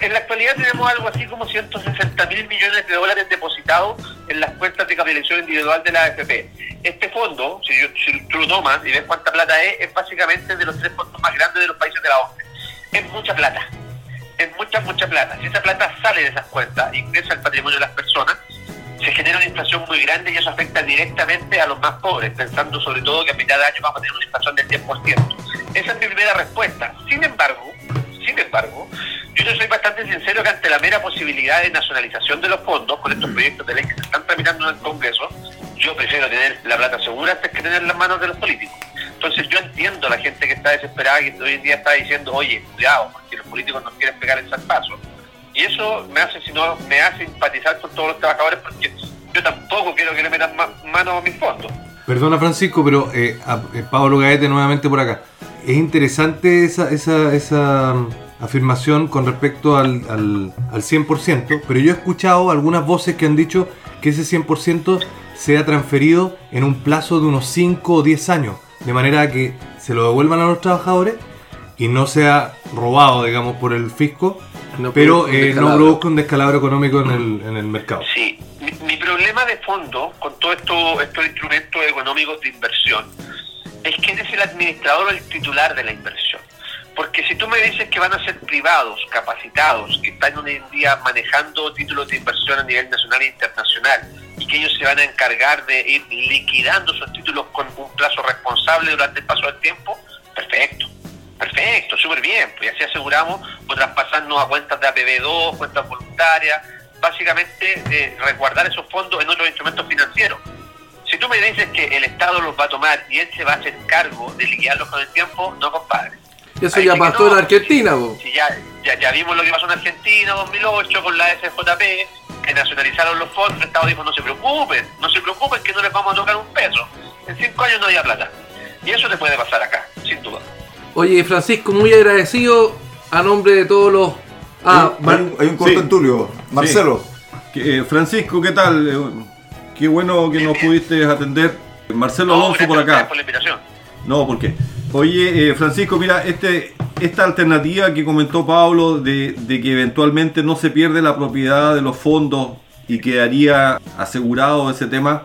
en la actualidad tenemos algo así como 160 mil millones de dólares depositados en las cuentas de capitalización individual de la AFP. Este fondo, si, yo- si tú lo tomas y ves cuánta plata es, es básicamente de los tres fondos más grandes de los países de la OCDE. Es mucha plata es mucha, mucha plata. Si esa plata sale de esas cuentas, ingresa al patrimonio de las personas, se genera una inflación muy grande y eso afecta directamente a los más pobres, pensando sobre todo que a mitad de año vamos a tener una inflación del 10%. Esa es mi primera respuesta. Sin embargo, sin embargo, yo soy bastante sincero que ante la mera posibilidad de nacionalización de los fondos, con estos proyectos de ley que se están tramitando en el Congreso, yo prefiero tener la plata segura antes que tener en las manos de los políticos. Entonces yo entiendo a la gente que está desesperada, que hoy en día está diciendo, oye, cuidado, porque los políticos nos quieren pegar el zarpazo. Y eso me hace, si no, me hace empatizar con todos los trabajadores porque yo tampoco quiero que le metan ma- mano a mis fondos. Perdona Francisco, pero eh, eh, Pablo Gaete nuevamente por acá. es interesante esa, esa, esa afirmación con respecto al, al, al 100%, pero yo he escuchado algunas voces que han dicho que ese 100% sea transferido en un plazo de unos 5 o 10 años, de manera que se lo devuelvan a los trabajadores y no sea robado, digamos, por el fisco, No pero eh, no produzca un descalabro económico en el, en el mercado. Sí, mi, mi problema de fondo con todos esto, estos instrumentos económicos de inversión es quién es el administrador o el titular de la inversión. Porque si tú me dices que van a ser privados, capacitados, que están hoy en día manejando títulos de inversión a nivel nacional e internacional, y que ellos se van a encargar de ir liquidando esos títulos con un plazo responsable durante el paso del tiempo, perfecto. Perfecto, súper bien, pues así aseguramos o traspasarnos a cuentas de APB2, cuentas voluntarias, básicamente eh, resguardar esos fondos en otros instrumentos financieros. Si tú me dices que el Estado los va a tomar y él se va a hacer cargo de liquidarlos con el tiempo, no compadre. Eso Ahí ya sí pasó no, en Argentina, po. Si ya, ya, ya vimos lo que pasó en Argentina 2008 con la SJP, que nacionalizaron los fondos, el Estado dijo no se preocupen, no se preocupen que no les vamos a tocar un peso. En cinco años no había plata. Y eso te puede pasar acá, sin duda. Oye, Francisco, muy agradecido a nombre de todos los... Ah, hay, un, hay un corto Sí. en Tulio. Marcelo. Que, eh, Francisco, ¿qué tal? Eh, qué bueno que nos pudiste atender. Marcelo No, Alonso por acá. por la invitación. No, ¿por qué? Oye, eh, Francisco, mira, este, esta alternativa que comentó Pablo de, de que eventualmente no se pierde la propiedad de los fondos y quedaría asegurado ese tema,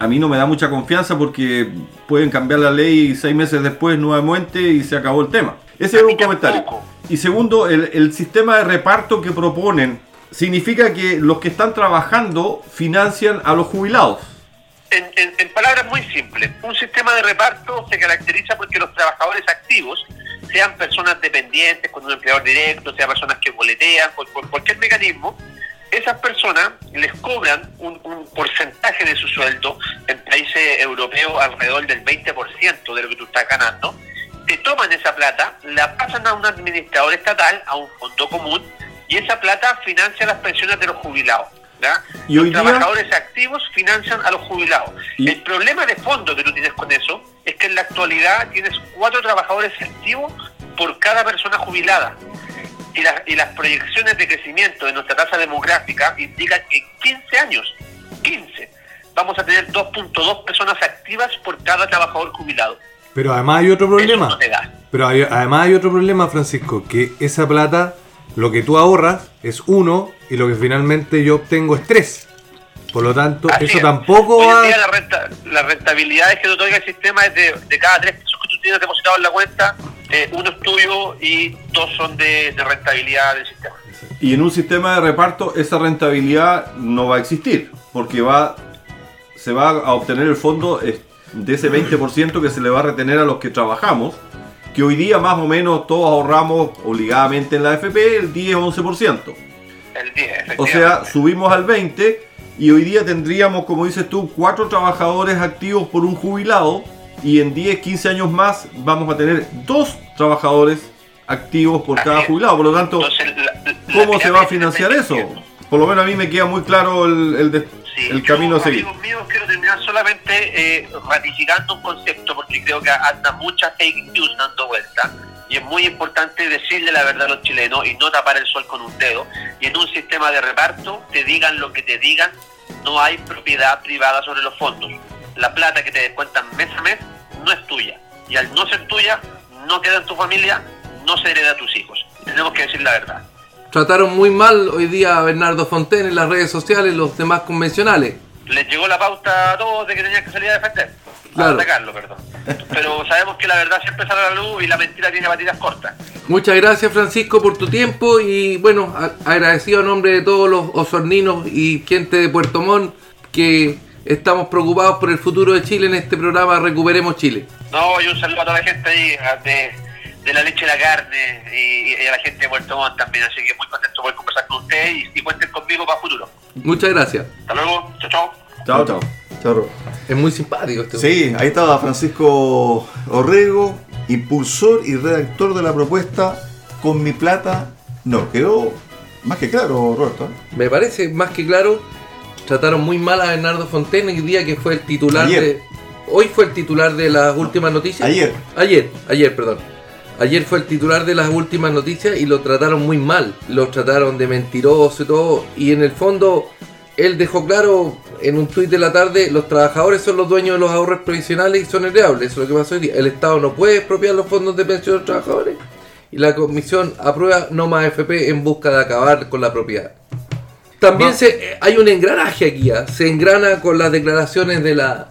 a mí no me da mucha confianza porque pueden cambiar la ley seis meses después nuevamente y se acabó el tema. Ese es un comentario. Y segundo, el, el sistema de reparto que proponen significa que los que están trabajando financian a los jubilados. En, palabras muy simples, un sistema de reparto se caracteriza porque los trabajadores activos, sean personas dependientes con un empleador directo, sean personas que boletean, por, por cualquier mecanismo, esas personas les cobran un, un porcentaje de su sueldo en países europeos alrededor del 20% de lo que tú estás ganando, te toman esa plata, la pasan a un administrador estatal, a un fondo común, y esa plata financia las pensiones de los jubilados. ¿Ya? Y los día- trabajadores activos financian a los jubilados. Y- El problema de fondo que tú tienes con eso es que en la actualidad tienes cuatro trabajadores activos por cada persona jubilada. Y, la- y las proyecciones de crecimiento de nuestra tasa demográfica indican que en 15 años, 15, vamos a tener 2.2 personas activas por cada trabajador jubilado. Pero además hay otro problema. no. Pero hay- además hay otro problema, Francisco, que esa plata, lo que tú ahorras es uno y lo que finalmente yo obtengo es tres. Por lo tanto, Así eso es. tampoco Hoy en va... día la, renta, la rentabilidad es que te otorga el sistema es de, de cada tres pesos que tú tienes depositado en la cuenta, eh, uno es tuyo y dos son de, de rentabilidad del sistema. Y en un sistema de reparto esa rentabilidad no va a existir, porque va, se va a obtener el fondo de ese 20% que se le va a retener a los que trabajamos, que hoy día más o menos todos ahorramos obligadamente en la AFP el 10-11%. El 10, O sea, subimos al 20% y hoy día tendríamos, como dices tú, cuatro trabajadores activos por un jubilado y en 10, 15 años más vamos a tener dos trabajadores activos por Así cada jubilado. Por lo tanto, Entonces, la- la ¿Cómo se va a financiar eso? Por lo menos a mí me queda muy claro el, el de- Sí, el yo, camino a seguir. Amigos míos, quiero terminar solamente eh, ratificando un concepto porque creo que anda mucha fake news dando vuelta y es muy importante decirle la verdad a los chilenos y no tapar el sol con un dedo. Y en un sistema de reparto, te digan lo que te digan, no hay propiedad privada sobre los fondos. La plata que te descuentan mes a mes no es tuya. Y al no ser tuya, no queda en tu familia, no se hereda a tus hijos. Tenemos que decir la verdad. Trataron muy mal hoy día a Bernardo Fonten en las redes sociales, los demás convencionales. les llegó la pauta a todos de que tenían que salir a defender. Claro. A atacarlo, perdón. Pero sabemos que la verdad siempre sale a la luz y la mentira tiene batidas cortas. Muchas gracias Francisco por tu tiempo y bueno, a- agradecido a nombre de todos los osorninos y gente de Puerto Montt que estamos preocupados por el futuro de Chile en este programa Recuperemos Chile. No, y un saludo a toda la gente ahí de, de la leche y la carne y, y a la gente de Puerto Montt también. Así que muy contento de poder conversar con ustedes y, y cuenten conmigo para futuro. Muchas gracias. Hasta luego. Chao, chao. Chao, chao. Es muy simpático este. Sí, ahí estaba Francisco Orrego, impulsor y redactor de la propuesta Con mi plata. No, quedó más que claro, Roberto. Me parece más que claro, trataron muy mal a Bernardo Fonten el día que fue el titular Ayer. de... Hoy fue el titular de las últimas noticias. Ayer. Ayer, ayer, perdón. Ayer fue el titular de las últimas noticias y lo trataron muy mal. Lo trataron de mentiroso y todo. Y en el fondo, él dejó claro en un tuit de la tarde, los trabajadores son los dueños de los ahorros previsionales y son heredables. Eso es lo que pasó hoy día. El Estado no puede expropiar los fondos de pensión de los trabajadores. Y la comisión aprueba no más FP en busca de acabar con la propiedad. También se, eh, hay un engranaje aquí. ¿ah? Se engrana con las declaraciones de la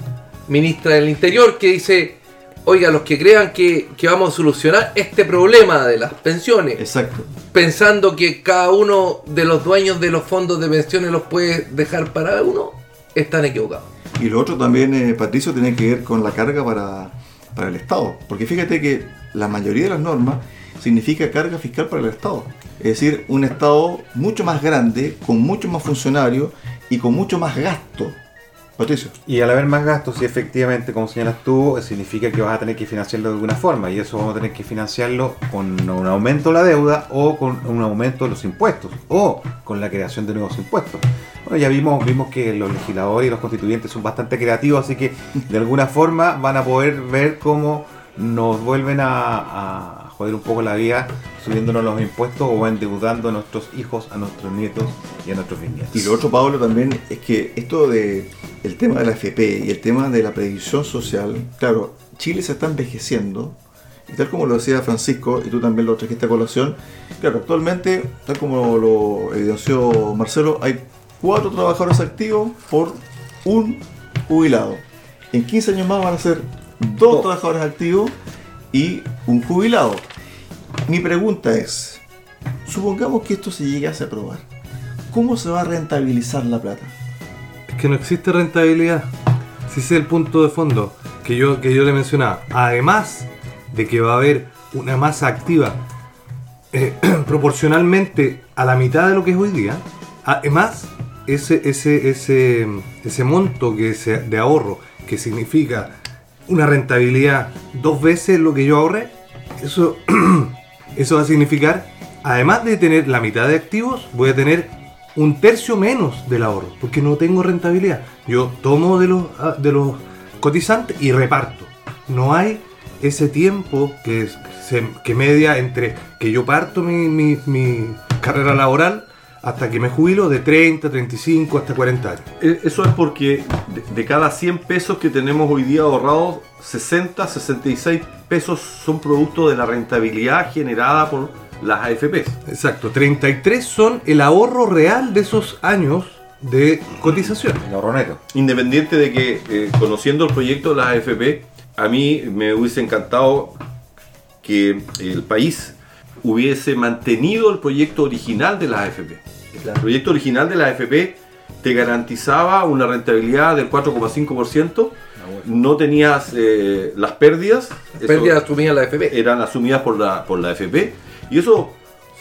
ministra del Interior que dice, oiga, los que crean que, que vamos a solucionar este problema de las pensiones, Exacto. pensando que cada uno de los dueños de los fondos de pensiones los puede dejar para uno, están equivocados. Y lo otro también, eh, Patricio, tiene que ver con la carga para, para el Estado. Porque fíjate que la mayoría de las normas significa carga fiscal para el Estado. Es decir, un Estado mucho más grande, con mucho más funcionarios y con mucho más gasto. Patricio. Y al haber más gastos, sí, efectivamente, como señalas tú, significa que vas a tener que financiarlo de alguna forma. Y eso vamos a tener que financiarlo con un aumento de la deuda o con un aumento de los impuestos o con la creación de nuevos impuestos. Bueno, ya vimos, vimos que los legisladores y los constituyentes son bastante creativos, así que de alguna forma van a poder ver cómo nos vuelven a joder un poco la vida subiéndonos los impuestos o endeudando a nuestros hijos, a nuestros nietos y a nuestros bisnietos. Y lo otro, Pablo, también es que esto de el tema de la FP y el tema de la previsión social, claro, Chile se está envejeciendo. Y tal como lo decía Francisco, y tú también lo trajiste a colación, claro, actualmente, tal como lo evidenció Marcelo, hay cuatro trabajadores activos por un jubilado. En 15 años más van a ser dos trabajadores activos y un jubilado. Mi pregunta es, supongamos que esto se llegase a aprobar, ¿cómo se va a rentabilizar la plata? Es que no existe rentabilidad. Si ese es el punto de fondo que yo, que yo le mencionaba. Además de que va a haber una masa activa eh, [CLEARS THROAT] proporcionalmente a la mitad de lo que es hoy día. Además, ese, ese, ese, ese monto que de ahorro que significa una rentabilidad dos veces lo que yo ahorré, eso, [CLEARS THROAT] eso va a significar, además de tener la mitad de activos, voy a tener un tercio menos del ahorro, porque no tengo rentabilidad. Yo tomo de los, ah, de los cotizantes y reparto. No hay ese tiempo que, que media entre que yo parto mi- mi carrera laboral hasta que me jubilo de 30, 35 hasta 40 años. Eh, Eso es porque de, de cada 100 pesos que tenemos hoy día ahorrados, 60, 66 pesos son producto de la rentabilidad generada por las AFPs. Exacto, 33 son el ahorro real de esos años de cotización. El ahorro neto. Independiente de que, eh, conociendo el proyecto de las AFP, a mí me hubiese encantado que el país hubiese mantenido el proyecto original de las AFP. El proyecto original de las AFP te garantizaba una rentabilidad del 4,5%, no tenías eh, las pérdidas, eso Pérdidas asumidas la FP. eran asumidas por la, por la AFP, y eso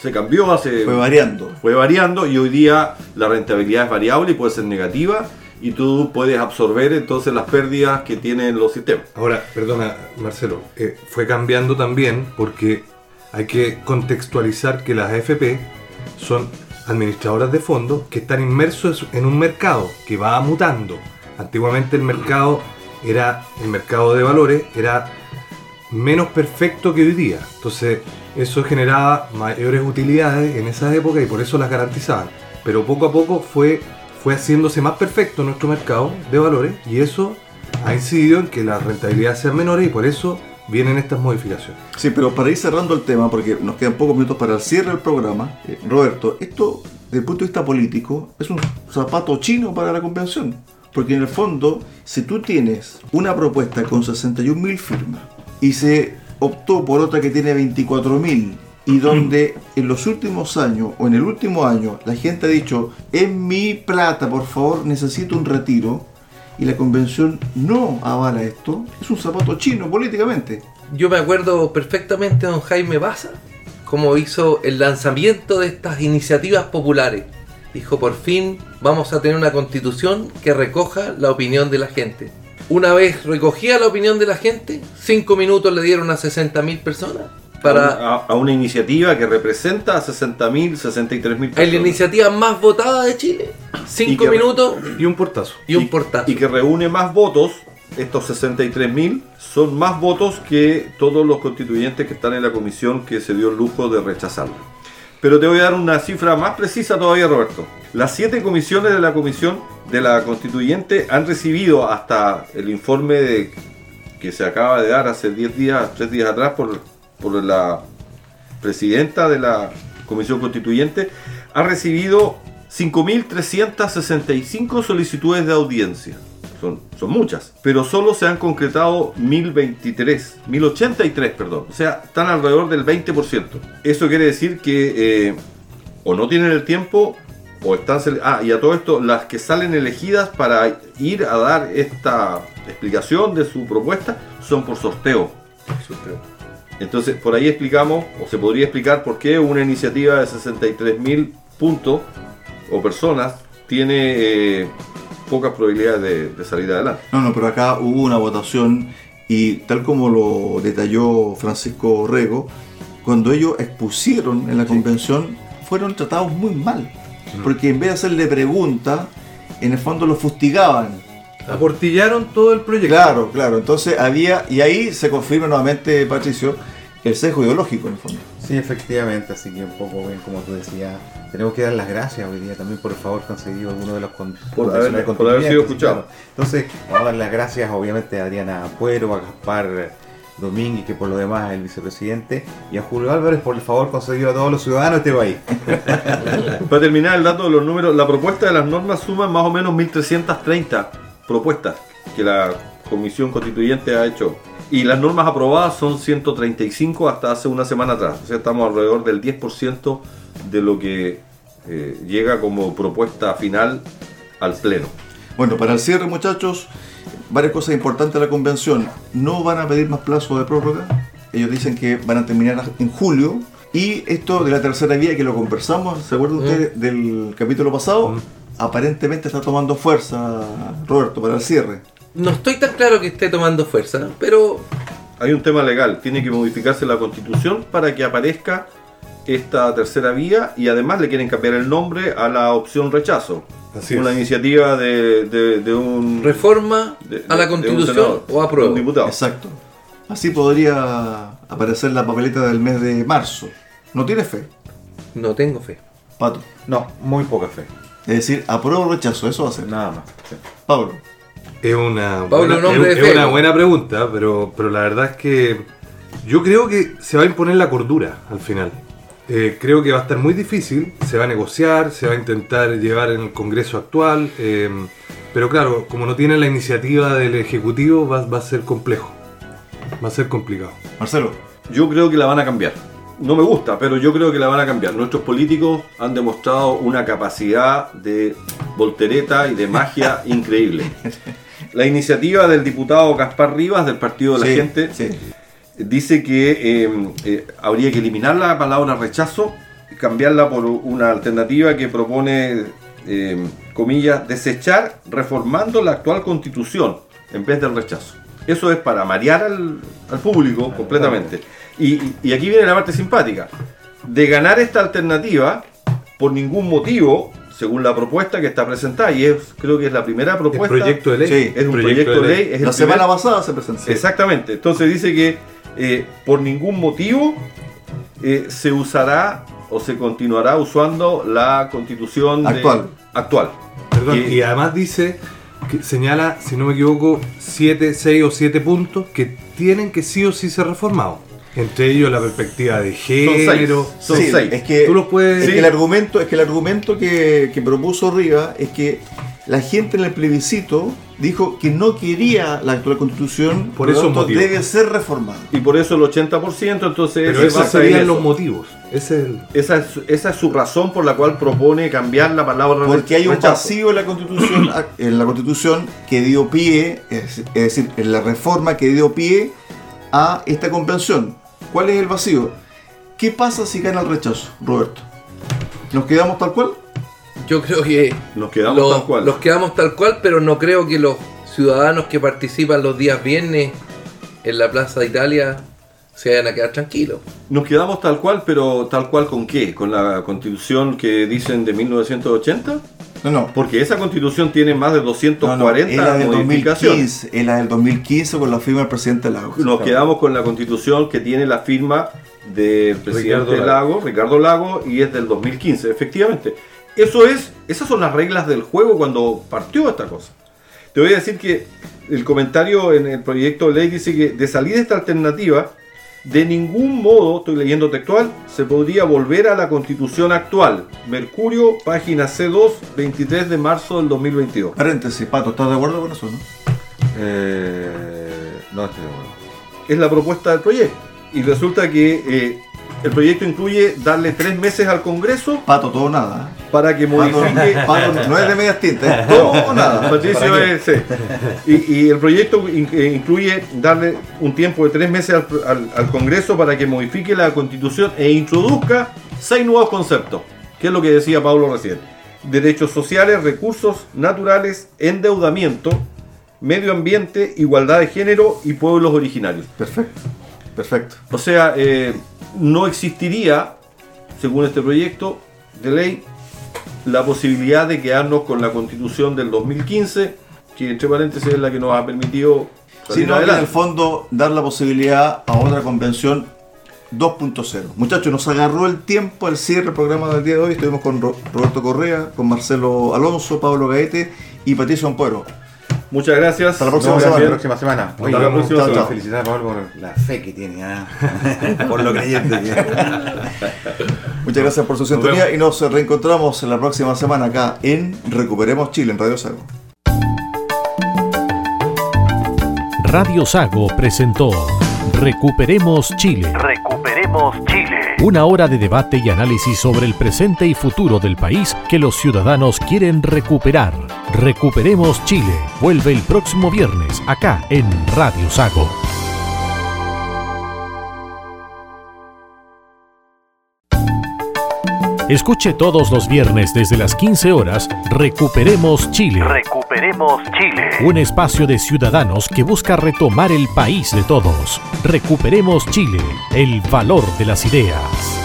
se cambió hace Fue variando. fue variando y hoy día la rentabilidad es variable y puede ser negativa y tú puedes absorber entonces las pérdidas que tienen los sistemas. Ahora, perdona, Marcelo, eh, fue cambiando también porque hay que contextualizar que las AFP son administradoras de fondos que están inmersos en un mercado que va mutando. Antiguamente el mercado era el mercado de valores era menos perfecto que hoy día. Entonces, eso generaba mayores utilidades en esa época y por eso las garantizaban. Pero poco a poco fue, fue haciéndose más perfecto nuestro mercado de valores y eso ha incidido en que las rentabilidades sean menores y por eso vienen estas modificaciones. Sí, pero para ir cerrando el tema, porque nos quedan pocos minutos para el cierre del programa, eh, Roberto, esto desde el punto de vista político es un zapato chino para la convención. Porque en el fondo, si tú tienes una propuesta con 61.000 firmas y se optó por otra que tiene 24.000 y donde en los últimos años o en el último año la gente ha dicho, en mi plata, por favor, necesito un retiro, y la convención no avala esto, es un zapato chino políticamente. Yo me acuerdo perfectamente de don Jaime Baza, cómo hizo el lanzamiento de estas iniciativas populares. Dijo, por fin vamos a tener una constitución que recoja la opinión de la gente. Una vez recogía la opinión de la gente, cinco minutos le dieron a 60.000 personas para... a, a una iniciativa que representa a 60.000, 63.000 Es la personas. iniciativa más votada de Chile. Cinco que- minutos Y un portazo. y un portazo. y que reúne más votos estos 63.000 son más votos que todos los constituyentes que están en la comisión que se dio el lujo de rechazarla. Pero te voy a dar una cifra más precisa todavía, Roberto. Las siete comisiones de la comisión de la constituyente han recibido hasta el informe de- que se acaba de dar hace 10 días, 3 días atrás por, por la presidenta de la comisión constituyente, ha recibido 5.365 solicitudes de audiencia. Son, son muchas, pero solo se han concretado 1023, 1083, perdón. O sea, están alrededor del 20%. Eso quiere decir que eh, o no tienen el tiempo o están... Ah, y a todo esto, las que salen elegidas para ir a dar esta explicación de su propuesta son por sorteo. Entonces, por ahí explicamos, o se podría explicar por qué una iniciativa de 63.000 puntos o personas tiene eh, pocas probabilidades de, de salir adelante. No, no, pero acá hubo una votación y tal como lo detalló Francisco Rego, cuando ellos expusieron en la convención, fueron tratados muy mal. Porque en vez de hacerle preguntas, en el fondo los fustigaban. Aportillaron todo el proyecto. Claro, claro. Entonces había, y ahí se confirma nuevamente, Patricio, el sesgo ideológico en el fondo. Sí, efectivamente, así que un poco bien como tú decías, tenemos que dar las gracias hoy día también por el favor conseguido alguno de los con- Por haber- por haber sido escuchado. claro. Entonces, vamos a dar las gracias obviamente a Adriana Puero, a Gaspar Domínguez, que por lo demás es el vicepresidente, y a Julio Álvarez por el favor conseguido a todos los ciudadanos de este país. [LAUGHS] Para terminar el dato de los números, la propuesta de las normas suma más o menos 1.330 propuestas que la Comisión Constituyente ha hecho. Y las normas aprobadas son 135 hasta hace una semana atrás. O sea, estamos alrededor del 10% de lo que eh, llega como propuesta final al Pleno. Bueno, para el cierre, muchachos, varias cosas importantes de la convención. No van a pedir más plazo de prórroga. Ellos dicen que van a terminar en julio. Y esto de la tercera vía, que lo conversamos, ¿se acuerdan ustedes del capítulo pasado? Aparentemente está tomando fuerza, Roberto, para el cierre. No estoy tan claro que esté tomando fuerza, pero Hay un tema legal, tiene que modificarse la constitución para que aparezca esta tercera vía y además le quieren cambiar el nombre a la opción rechazo. Así una es. iniciativa de, de- de un reforma de- a la constitución senador, o apruebo. diputado. Exacto. Así podría aparecer la papeleta del mes de marzo. ¿No tiene fe, No tengo fe. Pato? No, muy poca fe, Es decir, apruebo o rechazo, eso va a ser. nada más. sí. Pablo. Es una, Pablo, buena, un es- una buena pregunta, pero, pero la verdad es que yo creo que se va a imponer la cordura al final. Eh, creo que va a estar muy difícil, se va a negociar, se va a intentar llevar en el Congreso actual, eh, pero claro, como no tiene la iniciativa del Ejecutivo, va, va a ser complejo, va a ser complicado. Marcelo. Yo creo que la van a cambiar. No me gusta, pero yo creo que la van a cambiar. Nuestros políticos han demostrado una capacidad de voltereta y de magia [LAUGHS] increíble. La iniciativa del diputado Gaspar Rivas del Partido de la Sí, Gente sí. dice que eh, eh, habría que eliminar la palabra rechazo y cambiarla por una alternativa que propone, eh, comillas, desechar reformando la actual constitución en vez del rechazo. Eso es para marear al, al público completamente. Y, aquí viene la parte simpática. De ganar esta alternativa, por ningún motivo, según la propuesta que está presentada, y es, creo que es la primera El propuesta. proyecto de ley. Sí, es un proyecto, de ley. es el La semana primer- pasada se presentó. Exactamente. Entonces dice que eh, por ningún motivo eh, se usará o se continuará usando la constitución de- Actual. actual. Perdón, Y- y además dice, que señala, si no me equivoco, 7, 6 o 7 puntos que tienen que sí o sí ser reformados. Entre ellos la perspectiva de género. Son Sí, seis. Es que, Tú los puedes- es que el argumento, es que el argumento que, que propuso Rivas es que la gente en el plebiscito dijo que no quería la actual constitución, Por lo esos tanto, debe ser reformada. Y por eso el 80%, entonces Pero se esos serían eso. los motivos. Ese es el- Esa es, esa es su razón por la cual propone cambiar la palabra Porque hay un rechazo. vacío en la constitución, en la constitución que dio pie, es, es decir, en la reforma que dio pie a esta convención. ¿Cuál es el vacío? ¿Qué pasa si gana el rechazo, Roberto? ¿Nos quedamos tal cual? Yo creo que Nos quedamos los, tal cual. los quedamos tal cual, pero no creo que los ciudadanos que participan los días viernes en la Plaza de Italia se vayan a quedar tranquilos. Nos quedamos tal cual, pero tal cual con qué? ¿Con la constitución que dicen de 1980? No, no. Porque esa constitución tiene más de No, 240 no, es la del modificaciones. 2015, es la del 2015 con la firma del presidente Lagos. Nos quedamos con la constitución que tiene la firma del presidente Ricardo Lago, Ricardo Lago, y es del 2015, efectivamente. Eso es, esas son las reglas del juego cuando partió esta cosa. Te voy a decir que el comentario en el proyecto de ley dice que de salir de esta alternativa, de ningún modo, estoy leyendo textual, se podría volver a la constitución actual. Mercurio, página C2, 23 de marzo del 2022. Paréntesis, Pato, ¿estás de acuerdo con eso, no? Eh, no estoy de acuerdo. es la propuesta del proyecto. Y resulta que eh, el proyecto incluye darle tres meses al Congreso Pato, todo o nada. para que modifique [LAUGHS] Pato no es de medias tintas, todo o nada. [LAUGHS] Patricio es, sí. y, y el proyecto eh, incluye darle un tiempo de tres meses al, al- al Congreso para que modifique la Constitución e introduzca seis nuevos conceptos, que es lo que decía Pablo recién. Derechos sociales, recursos naturales, endeudamiento, medio ambiente, igualdad de género y pueblos originarios. Perfecto, perfecto. O sea, eh, no existiría, según este proyecto de ley, la posibilidad de quedarnos con la constitución del 2015, que entre paréntesis es la que nos ha permitido Sino en el fondo dar la posibilidad a otra convención 2.0. Muchachos, nos agarró el tiempo al cierre del programa del día de hoy. Estuvimos con Ro- Roberto Correa, con Marcelo Alonso, Pablo Gaete y Patricio Ampuero. Muchas gracias. Hasta la próxima Nos vemos semana. la próxima semana. Oye, la próxima chao, semana. chao. felicitar a Pablo por la fe que tiene, ¿ah? [LAUGHS] por lo creyente que. Muchas gracias por su sintonía y nos reencontramos en la próxima semana acá en Recuperemos Chile en Radio Sago. Radio Sago presentó Recuperemos Chile. Recuperemos Chile. Una hora de debate y análisis sobre el presente y futuro del país que los ciudadanos quieren recuperar. Recuperemos Chile. Vuelve el próximo viernes acá en Radio Sago. Escuche todos los viernes desde las 15 horas Recuperemos Chile. Recuperemos Chile. Un espacio de ciudadanos que busca retomar el país de todos. Recuperemos Chile, el valor de las ideas.